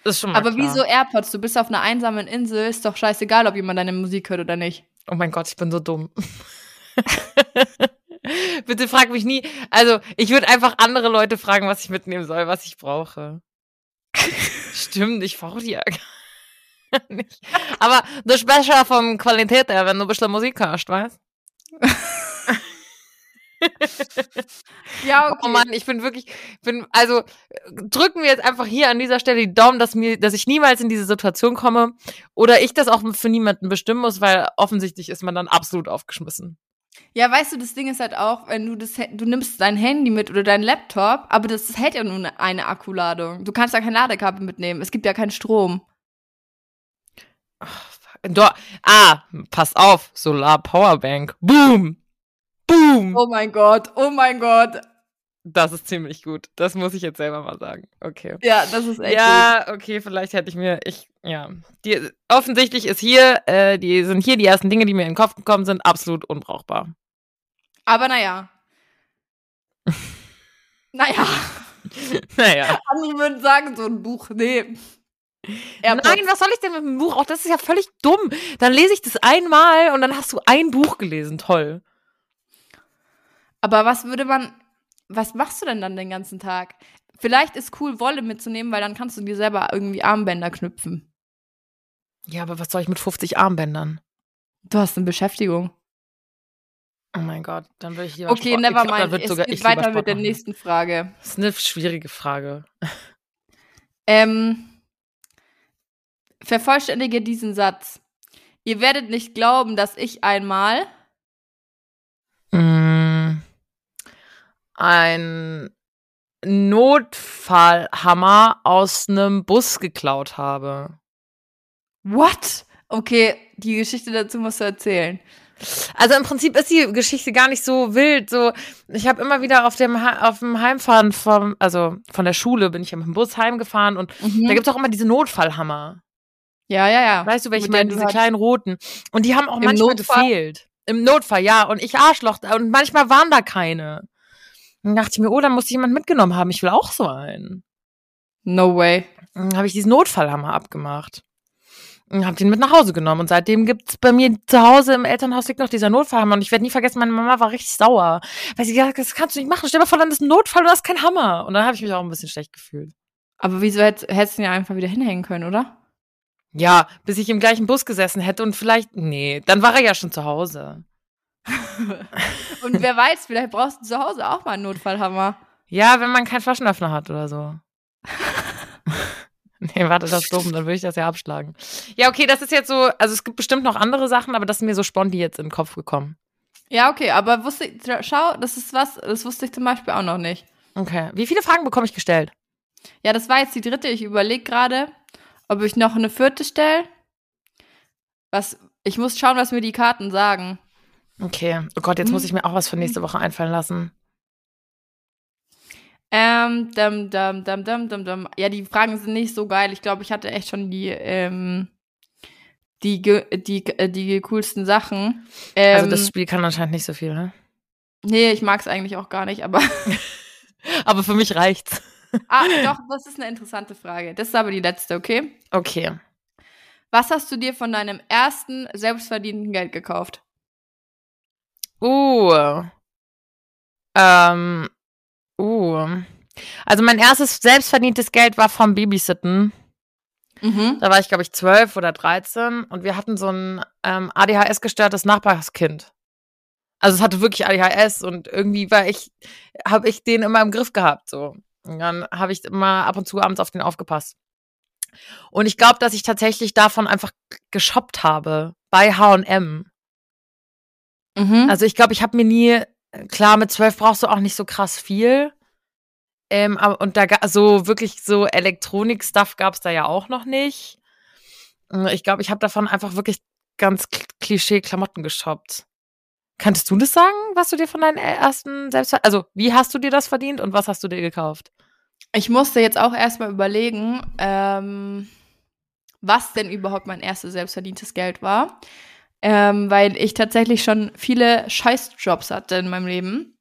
ist schon mal Aber klar. wieso AirPods? Du bist auf einer einsamen Insel, ist doch scheißegal, ob jemand deine Musik hört oder nicht. Oh mein Gott, ich bin so dumm. [laughs] [laughs] Bitte frag mich nie. Also, ich würde einfach andere Leute fragen, was ich mitnehmen soll, was ich brauche. Stimmt, ich brauche die ja gar [laughs] nicht. Aber das ist besser vom Qualität her, wenn du ein bisschen Musik hörst, weißt [laughs] Ja, Oh Mann, ich bin wirklich, bin, also drücken wir jetzt einfach hier an dieser Stelle die Daumen, dass mir, dass ich niemals in diese Situation komme oder ich das auch für niemanden bestimmen muss, weil offensichtlich ist man dann absolut aufgeschmissen. Ja, weißt du, das Ding ist halt auch, wenn du das, du nimmst dein Handy mit oder dein Laptop, aber das hält ja nur eine, Akkuladung. Du kannst ja kein Ladekabel mitnehmen. Es gibt ja keinen Strom. Do ah, pass auf, Solar Powerbank. Boom! Boom! Oh mein Gott, oh mein Gott. Das ist ziemlich gut. Das muss ich jetzt selber mal sagen. Okay. Ja, das ist echt gut. Ja, okay, vielleicht hätte ich mir, ich, ja. Die, offensichtlich ist hier, äh, die sind hier die ersten Dinge, die mir in den Kopf gekommen sind, absolut unbrauchbar. Aber [laughs] naja. naja. Naja. Andere würden sagen, so ein Buch, nee. AirPods. Nein, was soll ich denn mit dem Buch? Auch das ist ja völlig dumm. Dann lese ich das einmal und dann hast du ein Buch gelesen. Toll. Aber was würde man, was machst du denn dann den ganzen Tag? Vielleicht ist cool, Wolle mitzunehmen, weil dann kannst du dir selber irgendwie Armbänder knüpfen. Ja, aber was soll ich mit 50 Armbändern? Du hast eine Beschäftigung. Oh mein Gott, dann würde ich lieber Okay, Sport- never mind. würd Es sogar geht weiter mit der machen. nächsten Frage. Das ist eine schwierige Frage. Ähm, vervollständige diesen Satz. Ihr werdet nicht glauben, dass ich einmal. Mm, ein Notfallhammer aus einem Bus geklaut habe. What? Okay, die Geschichte dazu musst du erzählen. Also im Prinzip ist die Geschichte gar nicht so wild. So, ich habe immer wieder auf dem Ha- auf dem Heimfahren vom, also von der Schule bin ich ja mit dem Bus heimgefahren und Mhm. da gibt's auch immer diese Notfallhammer. ja, ja, ja. Weißt du, welche ich meine? Diese kleinen roten. Und die haben auch Im manchmal Notfall? gefehlt. Im Notfall, ja. Und ich Arschloch. Und manchmal waren da keine. Dann dachte ich mir, oh, dann muss jemand mitgenommen haben. Ich will auch so einen. No way. Dann habe ich diesen Notfallhammer abgemacht. Und habe den mit nach Hause genommen. Und seitdem gibt's bei mir zu Hause im Elternhaus liegt noch dieser Notfallhammer. Und ich werde nie vergessen, meine Mama war richtig sauer. Weil sie gesagt hat, das kannst du nicht machen. Stell dir mal vor, dann ist ein Notfall und du hast keinen Hammer. Und dann habe ich mich auch ein bisschen schlecht gefühlt. Aber wieso hätt, hättest du ihn ja einfach wieder hinhängen können, oder? Ja, bis ich im gleichen Bus gesessen hätte und vielleicht, nee, dann war er ja schon zu Hause. [laughs] Und wer weiß, vielleicht brauchst du zu Hause auch mal einen Notfallhammer. Ja, wenn man keinen Flaschenöffner hat oder so. [laughs] [laughs] nee, warte, das ist dumm, dann würde ich das ja abschlagen. Ja, okay, das ist jetzt so, also es gibt bestimmt noch andere Sachen, aber das ist mir so sponti jetzt in den Kopf gekommen. Ja, okay, aber wusste ich, schau, das ist was, das wusste ich zum Beispiel auch noch nicht. Okay. Wie viele Fragen bekomme ich gestellt? Ja, das war jetzt die dritte. Ich überlege gerade, ob ich noch eine vierte stelle. Was, ich muss schauen, was mir die Karten sagen. Okay. Oh Gott, jetzt muss ich mir auch was für nächste Woche einfallen lassen. Ähm, dum, dum, dum, dum, dum, dum. Ja, die Fragen sind nicht so geil. Ich glaube, ich hatte echt schon die, ähm, die, die, äh, die coolsten Sachen. Ähm, also das Spiel kann anscheinend nicht so viel, ne? nee, ich mag es eigentlich auch gar nicht, aber. [laughs] [laughs] Aber für mich reicht's. ah, [laughs] doch, das ist eine interessante Frage. Das ist aber die letzte, okay? Okay. Was hast du dir von deinem ersten selbstverdienten Geld gekauft? Uh. Ähm. Uh. Also mein erstes selbstverdientes Geld war vom Babysitten. Mhm. Da war ich, glaube ich, zwölf oder dreizehn und wir hatten so ein ähm, ADHS-gestörtes Nachbarskind. Also es hatte wirklich ADHS und irgendwie war ich, habe ich den immer im Griff gehabt. So. Und dann habe ich immer ab und zu abends auf den aufgepasst. Und ich glaube, dass ich tatsächlich davon einfach geshoppt habe bei H&M. Mhm. Also ich glaube, ich habe mir nie, klar, mit zwölf brauchst du auch nicht so krass viel. Ähm, aber, und da so wirklich so Elektronik-Stuff gab es da ja auch noch nicht. Mm, Ich glaube, ich habe davon einfach wirklich ganz Kl- Klischee-Klamotten geshoppt. Könntest du das sagen, was du dir von deinen ersten selbst, also wie hast du dir das verdient und was hast du dir gekauft? Ich musste jetzt auch erstmal überlegen, ähm, was denn überhaupt mein erstes selbstverdientes Geld war. Ähm, weil ich tatsächlich schon viele Scheißjobs hatte in meinem Leben.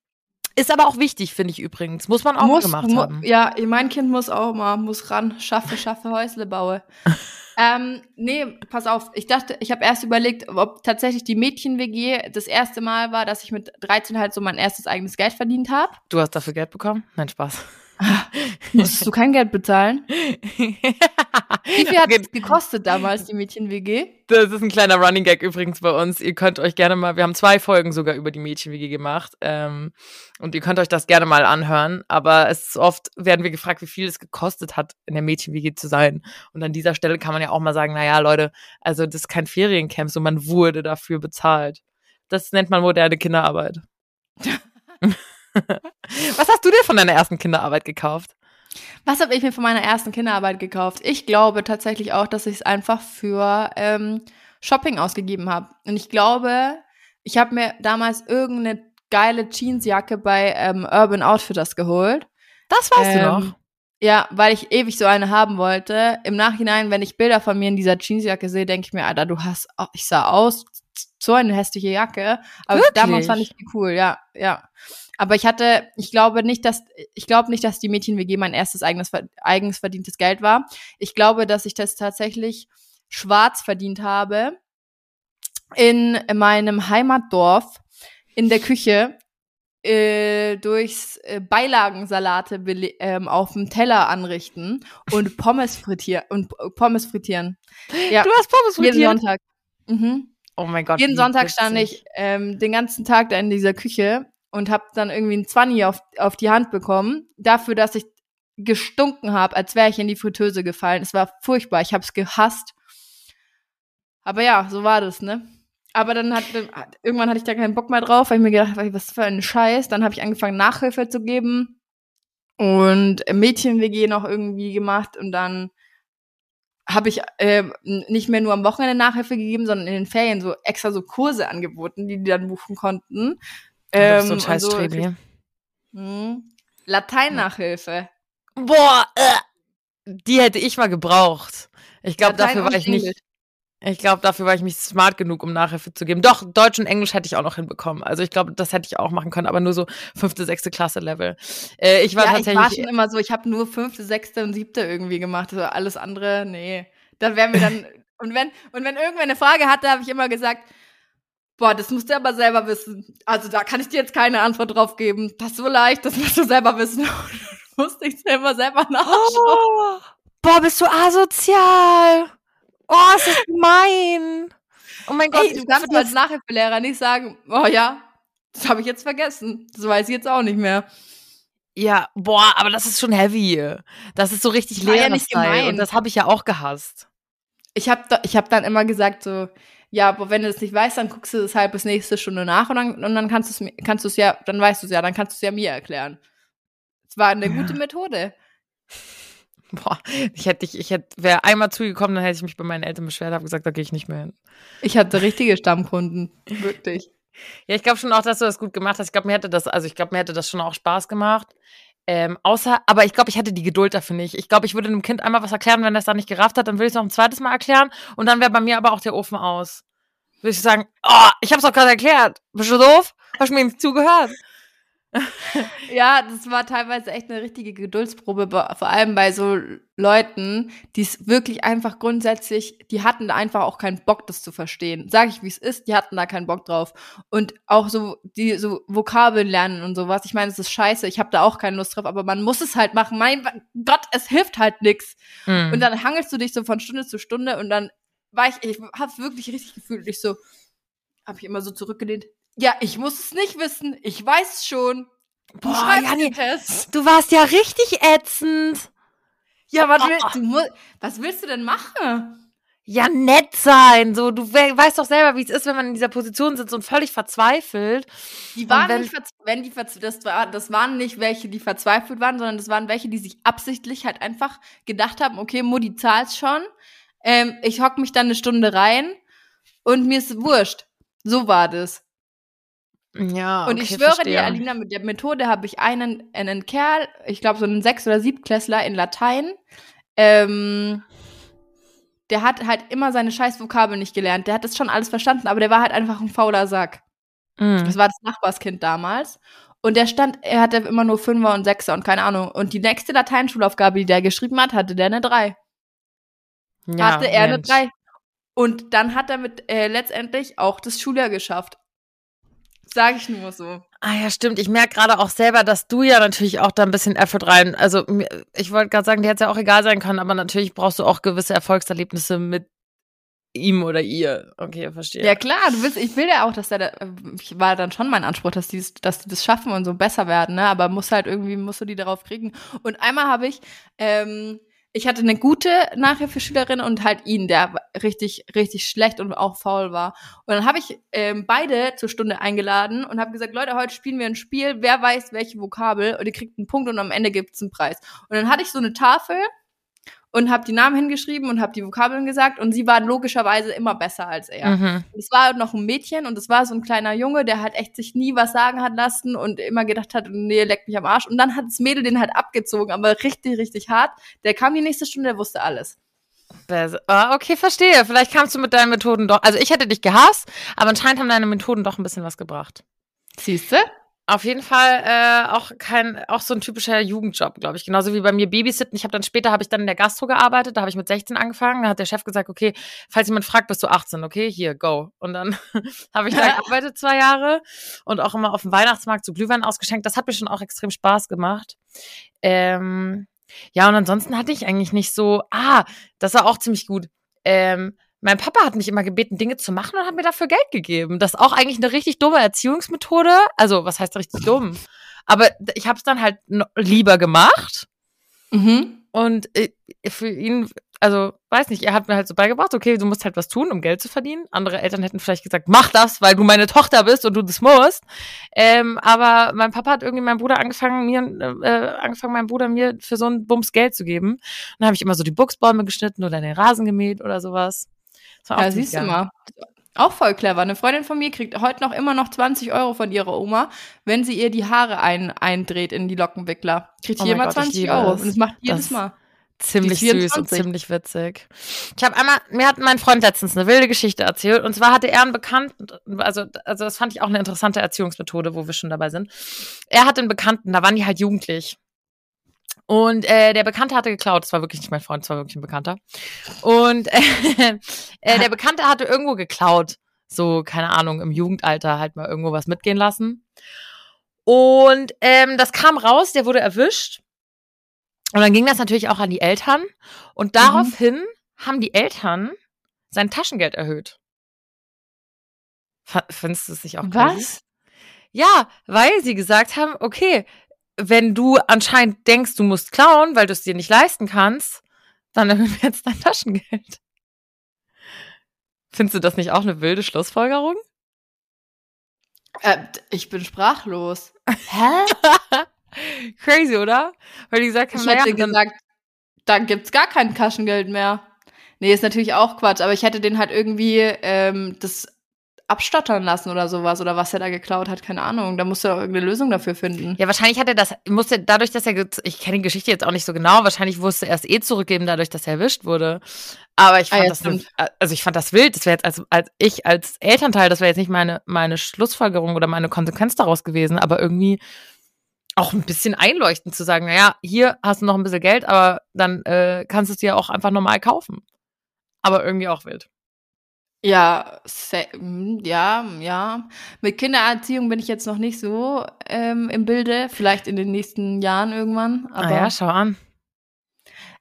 Ist aber auch wichtig, finde ich übrigens. Muss man auch muss, gemacht mu- haben. Ja, mein Kind muss auch mal, muss ran, schaffe, schaffe, Häusle baue. [laughs] ähm, nee, pass auf, ich dachte, ich habe erst überlegt, ob tatsächlich die Mädchen-WG das erste Mal war, dass ich mit 13 halt so mein erstes eigenes Geld verdient habe. Du hast dafür Geld bekommen? Nein, Spaß. [laughs] Musstest du kein Geld bezahlen? Wie viel hat es gekostet damals, die Mädchen-WG? Das ist ein kleiner Running Gag übrigens bei uns. Ihr könnt euch gerne mal, wir haben zwei Folgen sogar über die Mädchen-WG gemacht. Ähm, und ihr könnt euch das gerne mal anhören. Aber es ist oft, werden wir gefragt, wie viel es gekostet hat, in der Mädchen-WG zu sein. Und an dieser Stelle kann man ja auch mal sagen, naja, Leute, also das ist kein Feriencamp, so man wurde dafür bezahlt. Das nennt man moderne Kinderarbeit. [laughs] Was hast du dir von deiner ersten Kinderarbeit gekauft? Was habe ich mir von meiner ersten Kinderarbeit gekauft? Ich glaube tatsächlich auch, dass ich es einfach für ähm, Shopping ausgegeben habe. Und ich glaube, ich habe mir damals irgendeine geile Jeansjacke bei ähm, Urban Outfitters geholt. Das weißt du Ähm, noch. Ja, weil ich ewig so eine haben wollte. Im Nachhinein, wenn ich Bilder von mir in dieser Jeansjacke sehe, denke ich mir, Alter, du hast, oh, ich sah aus, so eine hässliche Jacke. Aber Wirklich? damals fand ich die cool, ja, ja. Aber ich hatte, ich glaube nicht, dass, ich glaube nicht, dass die Mädchen-WG mein erstes eigenes, eigens verdientes Geld war. Ich glaube, dass ich das tatsächlich schwarz verdient habe in meinem Heimatdorf in der Küche äh, durchs äh, Beilagensalate ähm, auf dem Teller anrichten und [laughs] Pommes frittieren und Pommes frittieren. Ja, Du hast Pommes jeden frittiert. Sonntag. Mhm. Oh mein Gott. Jeden Sonntag stand ich ähm, den ganzen Tag da in dieser Küche und habe dann irgendwie ein Zwanni auf, auf die Hand bekommen, dafür, dass ich gestunken habe, als wäre ich in die Fritteuse gefallen. Es war furchtbar, ich habe es gehasst. Aber ja, so war das, ne? Aber dann hat irgendwann hatte ich da keinen Bock mehr drauf, weil ich mir gedacht habe, was für ein Scheiß. Dann habe ich angefangen Nachhilfe zu geben und Mädchen-WG noch irgendwie gemacht und dann habe ich äh, nicht mehr nur am Wochenende Nachhilfe gegeben, sondern in den Ferien so extra so Kurse angeboten, die die dann buchen konnten. Ähm, so ein scheiß Strebi. Hm. Latein-Nachhilfe. Boah, äh, die hätte ich mal gebraucht. Ich glaube, dafür war ich nicht. Englisch. Ich glaube, dafür war ich mich smart genug, um Nachhilfe zu geben. Doch, Deutsch und Englisch hätte ich auch noch hinbekommen. Also ich glaube, das hätte ich auch machen können, aber nur so fünfte, sechste Klasse Level. Äh, ich war ja, tatsächlich. Ich war schon immer so, ich habe nur fünfte, sechste und siebte irgendwie gemacht. Also alles andere, nee. Da wären wir dann. [laughs] und wenn, und wenn irgendwer eine Frage hatte, habe ich immer gesagt, boah, das musst du aber selber wissen. Also da kann ich dir jetzt keine Antwort drauf geben. Das ist so leicht, das musst du selber wissen. [laughs] musste ich selber selber nachschauen. Oh, boah, bist du asozial. Oh, ist das gemein. Oh mein Gott. Ey, du kannst als Nachhilfelehrer nicht sagen, oh ja, das habe ich jetzt vergessen. Das weiß ich jetzt auch nicht mehr. Ja, boah, aber das ist schon heavy. Das ist so richtig leer. Ja nicht gemein. Und das habe ich ja auch gehasst. Ich habe da, hab dann immer gesagt so, ja, aber wenn du es nicht weißt, dann guckst du das halt bis nächste Stunde nach und dann, und dann kannst du es kannst du's ja, dann weißt du es ja, dann kannst du es ja mir erklären. Es war eine ja. gute Methode. [laughs] Boah, ich hätte ich, ich hätte, wäre einmal zugekommen, dann hätte ich mich bei meinen Eltern beschwert, habe gesagt, da gehe ich nicht mehr hin. Ich hatte richtige Stammkunden, wirklich. Ja, ich glaube schon auch, dass du das gut gemacht hast. Ich glaube, mir hätte das, also ich glaube, mir hätte das schon auch Spaß gemacht. Ähm, außer, aber ich glaube, ich hätte die Geduld dafür nicht. Ich glaube, ich würde einem Kind einmal was erklären, wenn er es dann nicht gerafft hat, dann würde ich es noch ein zweites Mal erklären und dann wäre bei mir aber auch der Ofen aus. Würde ich sagen, oh, ich habe es doch gerade erklärt. Bist du doof? Hast du mir nicht zugehört? Ja, das war teilweise echt eine richtige Geduldsprobe, vor allem bei so Leuten, die es wirklich einfach grundsätzlich, die hatten da einfach auch keinen Bock, das zu verstehen. Sag ich, wie es ist, die hatten da keinen Bock drauf. Und auch so die so Vokabeln lernen und sowas. Ich meine, es ist scheiße, ich habe da auch keine Lust drauf, aber man muss es halt machen. Mein Gott, es hilft halt nix. Mhm. Und dann hangelst du dich so von Stunde zu Stunde und dann war ich, ich habe wirklich richtig gefühlt, ich so, habe ich immer so zurückgelehnt, ja, ich muss es nicht wissen. Ich weiß es schon. Du Boah, Jani, du warst ja richtig ätzend. Ja, was, will, du, was willst du denn machen? Ja, nett sein. So, du we weißt doch selber, wie es ist, wenn man in dieser Position sitzt und völlig verzweifelt. Die waren wenn, nicht, wenn die das, war, das waren nicht welche, die verzweifelt waren, sondern das waren welche, die sich absichtlich halt einfach gedacht haben, okay, Mutti zahlt schon. Ähm, ich hock mich dann eine Stunde rein und mir ist wurscht. So war das. Ja, Und ich schwöre verstehe. dir, Alina, mit der Methode habe ich einen, einen Kerl, ich glaube so einen Sechs- oder Siebtklässler in Latein, ähm, der hat halt immer seine scheiß Vokabeln nicht gelernt. Der hat das schon alles verstanden, aber der war halt einfach ein fauler Sack. Mm. Das war das Nachbarskind damals. Und der stand, er hatte immer nur Fünfer und Sechser und keine Ahnung. Und die nächste Lateinschulaufgabe, die der geschrieben hat, hatte der eine Drei. Ja, hatte er Mensch. eine Drei. Und dann hat er mit äh, letztendlich auch das Schuljahr geschafft. Sag ich nur so. Ah ja, stimmt. Ich merke gerade auch selber, dass du ja natürlich auch da ein bisschen Effort rein. Also ich wollte gerade sagen, dir hätte es ja auch egal sein können, aber natürlich brauchst du auch gewisse Erfolgserlebnisse mit ihm oder ihr. Okay, verstehe. Ja klar, du willst, ich will ja auch, dass der, da, war dann schon mein Anspruch, dass die, dass die das schaffen und so besser werden, ne? Aber muss halt irgendwie, musst du die darauf kriegen. Und einmal habe ich, ähm, ich hatte eine gute Nachhilfeschülerin und halt ihn, der richtig, richtig schlecht und auch faul war. Und dann habe ich ähm, beide zur Stunde eingeladen und habe gesagt, Leute, heute spielen wir ein Spiel, wer weiß welche Vokabel und ihr kriegt einen Punkt und am Ende gibt's einen Preis. Und dann hatte ich so eine Tafel und habe die Namen hingeschrieben und habe die Vokabeln gesagt und sie war logischerweise immer besser als er. Mhm. Es war noch ein Mädchen und es war so ein kleiner Junge, der halt echt sich nie was sagen hat lassen und immer gedacht hat, nee, leck mich am Arsch. Und dann hat das Mädel den halt abgezogen, aber richtig, richtig hart. Der kam die nächste Stunde, der wusste alles. Ah, okay, verstehe. Vielleicht kamst du mit deinen Methoden doch. Also ich hätte dich gehasst, aber anscheinend haben deine Methoden doch ein bisschen was gebracht. Siehst du? Auf jeden Fall äh, auch kein, auch so ein typischer Jugendjob, glaube ich. Genauso wie bei mir Babysitten. Ich habe dann später habe ich dann in der Gastro gearbeitet. Da habe ich mit 16 angefangen. Da hat der Chef gesagt, okay, falls jemand fragt, bist du 18, okay, hier go. Und dann [laughs] habe ich da [laughs] gearbeitet zwei Jahre und auch immer auf dem Weihnachtsmarkt so Glühwein ausgeschenkt. Das hat mir schon auch extrem Spaß gemacht. Ähm, ja, und ansonsten hatte ich eigentlich nicht so. Ah, das war auch ziemlich gut. Ähm, mein Papa hat mich immer gebeten, Dinge zu machen und hat mir dafür Geld gegeben. Das ist auch eigentlich eine richtig dumme Erziehungsmethode. Also, was heißt richtig dumm? Aber ich habe es dann halt lieber gemacht. Mhm. Und äh, für ihn, also weiß nicht, er hat mir halt so beigebracht, okay, du musst halt was tun, um Geld zu verdienen. Andere Eltern hätten vielleicht gesagt, mach das, weil du meine Tochter bist und du das musst. Ähm, aber mein Papa hat irgendwie meinem Bruder angefangen, mir, äh, angefangen, meinem Bruder mir für so einen Bums Geld zu geben. Und dann habe ich immer so die Buchsbäume geschnitten oder den Rasen gemäht oder sowas. Ja, siehst du mal. Auch voll clever. Eine Freundin von mir kriegt heute noch immer noch 20 Euro von ihrer Oma, wenn sie ihr die Haare ein, eindreht in die Lockenwickler. Kriegt oh sie immer 20 Euro. Es. Und das macht jedes das, Mal. ziemlich süß und 24. ziemlich witzig. Ich habe einmal, mir hat mein Freund letztens eine wilde Geschichte erzählt. Und zwar hatte er einen Bekannten, also, also das fand ich auch eine interessante Erziehungsmethode, wo wir schon dabei sind. Er hatte einen Bekannten, da waren die halt jugendlich. Und äh, der Bekannte hatte geklaut. Das war wirklich nicht mein Freund, das war wirklich ein Bekannter. Und [laughs] äh, äh, der Bekannte hatte irgendwo geklaut. So, keine Ahnung, im Jugendalter halt mal irgendwo was mitgehen lassen. Und ähm, das kam raus, der wurde erwischt. Und dann ging das natürlich auch an die Eltern. Und daraufhin haben die Eltern sein Taschengeld erhöht. Findest du es nicht auch crazy? Was? Ja, weil sie gesagt haben, okay, wenn du anscheinend denkst, du musst klauen, weil du es dir nicht leisten kannst, dann [laughs] erhöhen wir jetzt dein Taschengeld. Findest du das nicht auch eine wilde Schlussfolgerung? Äh, ich bin sprachlos. Hä? [laughs] Crazy, oder? Weil die gesagt haben, Ich hätte dann, gesagt, dann gibt's gar kein Taschengeld mehr. Nee, ist natürlich auch Quatsch, aber ich hätte den halt irgendwie ähm, das abstottern lassen oder sowas oder was er da geklaut hat, keine Ahnung. Da musst du auch irgendeine Lösung dafür finden. Ja, wahrscheinlich hat er das, musste dadurch, dass er, ich kenne die Geschichte jetzt auch nicht so genau, wahrscheinlich musste er es eh zurückgeben, dadurch, dass er erwischt wurde. Aber ich Ah, fand ja, das, stimmt. also ich fand das wild. Das wäre jetzt als, als ich als Elternteil, das wäre jetzt nicht meine, meine Schlussfolgerung oder meine Konsequenz daraus gewesen, aber irgendwie auch ein bisschen einleuchtend zu sagen, naja, hier hast du noch ein bisschen Geld, aber dann äh, kannst du es dir auch einfach normal kaufen. Aber irgendwie auch wild. Ja, mm, ja, ja. Mit Kindererziehung bin ich jetzt noch nicht so ähm, im Bilde. Vielleicht in den nächsten Jahren irgendwann. Aber ah ja, schau an.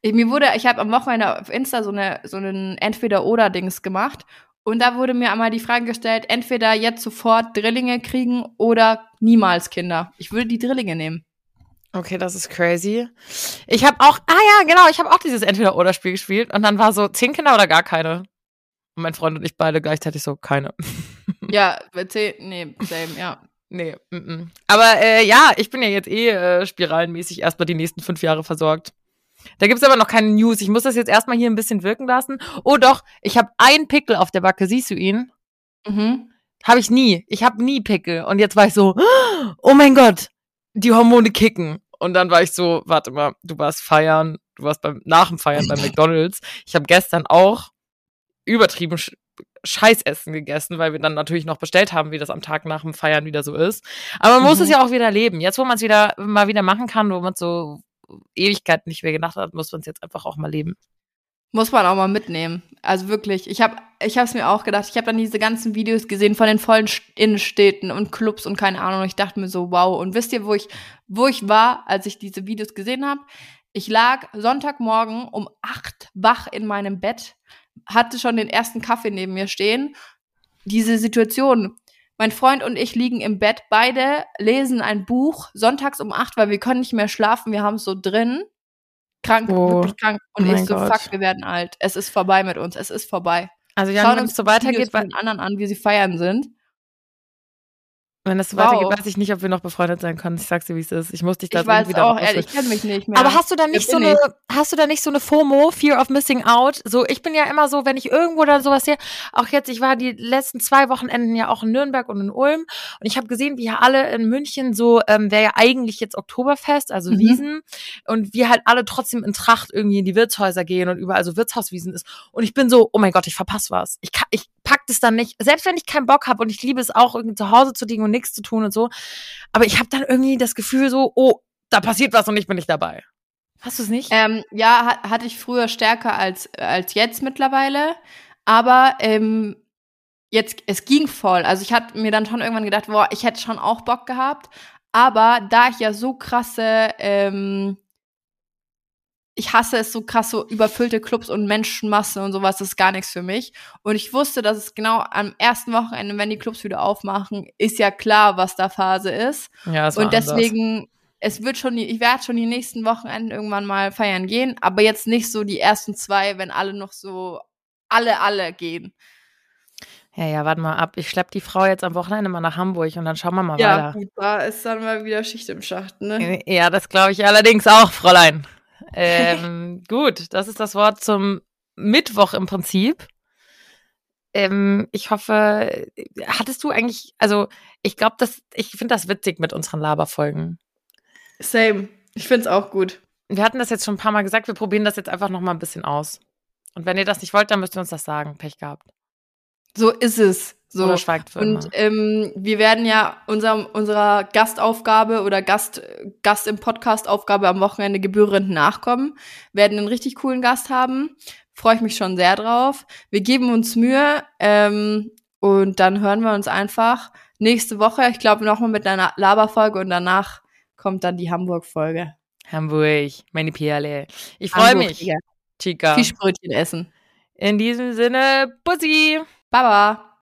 Ich, mir wurde, ich habe am Wochenende auf Insta so eine so einen Entweder-Oder-Dings gemacht und da wurde mir einmal die Frage gestellt, entweder jetzt sofort Drillinge kriegen oder niemals Kinder. Ich würde die Drillinge nehmen. Okay, das ist crazy. Ich habe auch, ah ja, genau, ich habe auch dieses Entweder-Oder-Spiel gespielt und dann war so zehn Kinder oder gar keine. Und mein Freund und ich beide gleichzeitig so, keine. [laughs] Ja, nee, same, ja. Nee, mm -mm. Aber äh, ja, ich bin ja jetzt eh äh, spiralenmäßig erstmal die nächsten fünf Jahre versorgt. Da gibt's aber noch keine News. Ich muss das jetzt erstmal hier ein bisschen wirken lassen. Oh doch, ich habe einen Pickel auf der Backe. Siehst du ihn? Mhm. Habe ich nie. Ich habe nie Pickel. Und jetzt war ich so, [gasps] oh mein Gott, die Hormone kicken. Und dann war ich so, warte mal, du warst feiern, du warst beim nach dem Feiern bei [laughs] McDonald's. Ich habe gestern auch übertrieben Sch Scheißessen gegessen, weil wir dann natürlich noch bestellt haben, wie das am Tag nach dem Feiern wieder so ist. Aber man muss Mhm. es ja auch wieder leben. Jetzt, wo man es wieder mal wieder machen kann, wo man so Ewigkeit nicht mehr gedacht hat, muss man es jetzt einfach auch mal leben. Muss man auch mal mitnehmen. Also wirklich, ich habe ich hab's mir auch gedacht. Ich habe dann diese ganzen Videos gesehen von den vollen St- Innenstädten und Clubs und keine Ahnung. Und ich dachte mir so, wow. Und wisst ihr, wo ich, wo ich war, als ich diese Videos gesehen habe? Ich lag Sonntagmorgen um acht wach in meinem Bett, hatte schon den ersten Kaffee neben mir stehen. Diese Situation. Mein Freund und ich liegen im Bett, beide lesen ein Buch, sonntags um acht, weil wir können nicht mehr schlafen, wir haben es so drin. Krank, Oh, wirklich krank. Und oh ich so, Gott. fuck, wir werden alt. Es ist vorbei mit uns, es ist vorbei. Also Schauen Jan, wenn uns es so weitergeht, den anderen an, wie sie feiern sind. Wenn es so Wow. weitergeht, weiß ich nicht, ob wir noch befreundet sein können. Ich sag's dir, wie es ist. Ich muss dich da Ich weiß wieder auch, ehrlich, ich kenne mich nicht mehr. Aber hast du da nicht so eine, hast du da nicht so eine FOMO, Fear of Missing Out? So, ich bin ja immer so, wenn ich irgendwo dann sowas sehe, auch jetzt, ich war die letzten zwei Wochenenden ja auch in Nürnberg und in Ulm und ich habe gesehen, wie ja alle in München so, ähm, wäre ja eigentlich jetzt Oktoberfest, also Mhm. Wiesen und wir halt alle trotzdem in Tracht irgendwie in die Wirtshäuser gehen und überall so Wirtshauswiesen ist und ich bin so, oh mein Gott, ich verpasse was. Ich kann, ich pack das dann nicht, selbst wenn ich keinen Bock habe und ich liebe es auch irgendwie zu Hause zu liegen und nichts zu tun und so, aber ich habe dann irgendwie das Gefühl so, oh, da passiert was und ich bin nicht dabei. Hast du es nicht? Ähm, ja, hat, hatte ich früher stärker als, als jetzt mittlerweile. Aber ähm, jetzt, es ging voll. Also ich hatte mir dann schon irgendwann gedacht, boah, ich hätte schon auch Bock gehabt. Aber da ich ja so krasse, ähm, ich hasse es so krass, so überfüllte Clubs und Menschenmasse und sowas, das ist gar nichts für mich. Und ich wusste, dass es genau am ersten Wochenende, wenn die Clubs wieder aufmachen, ist ja klar, was da Phase ist. Ja, war Und deswegen, es wird schon, die, ich werde schon die nächsten Wochenenden irgendwann mal feiern gehen, aber jetzt nicht so die ersten zwei, wenn alle noch so, alle, alle gehen. Ja, ja, warte mal ab. Ich schlepp die Frau jetzt am Wochenende mal nach Hamburg und dann schauen wir mal Ja, weiter. gut, da ist dann mal wieder Schicht im Schacht, ne? Ja, das glaube ich allerdings auch, Fräulein. Ähm, gut, das ist das Wort zum Mittwoch im Prinzip. Ähm, ich hoffe, hattest du eigentlich, also ich glaube, das, ich finde das witzig mit unseren Laberfolgen. Same. Ich find's auch gut. wir hatten das jetzt schon ein paar Mal gesagt, wir probieren das jetzt einfach noch mal ein bisschen aus. Und wenn ihr das nicht wollt, dann müsst ihr uns das sagen. Pech gehabt. So ist es. So. Oder schweigt für Und ähm, wir werden ja unserem, unserer Gastaufgabe oder Gast, Gast im Podcast-Aufgabe am Wochenende gebührend nachkommen. Werden einen richtig coolen Gast haben. Freue ich mich schon sehr drauf. Wir geben uns Mühe ähm, und dann hören wir uns einfach nächste Woche. Ich glaube nochmal mit einer Laberfolge und danach kommt dann die Hamburg-Folge. Hamburg, meine Perle. Ich freue mich. Chica. Fischbrötchen essen. In diesem Sinne, Ba.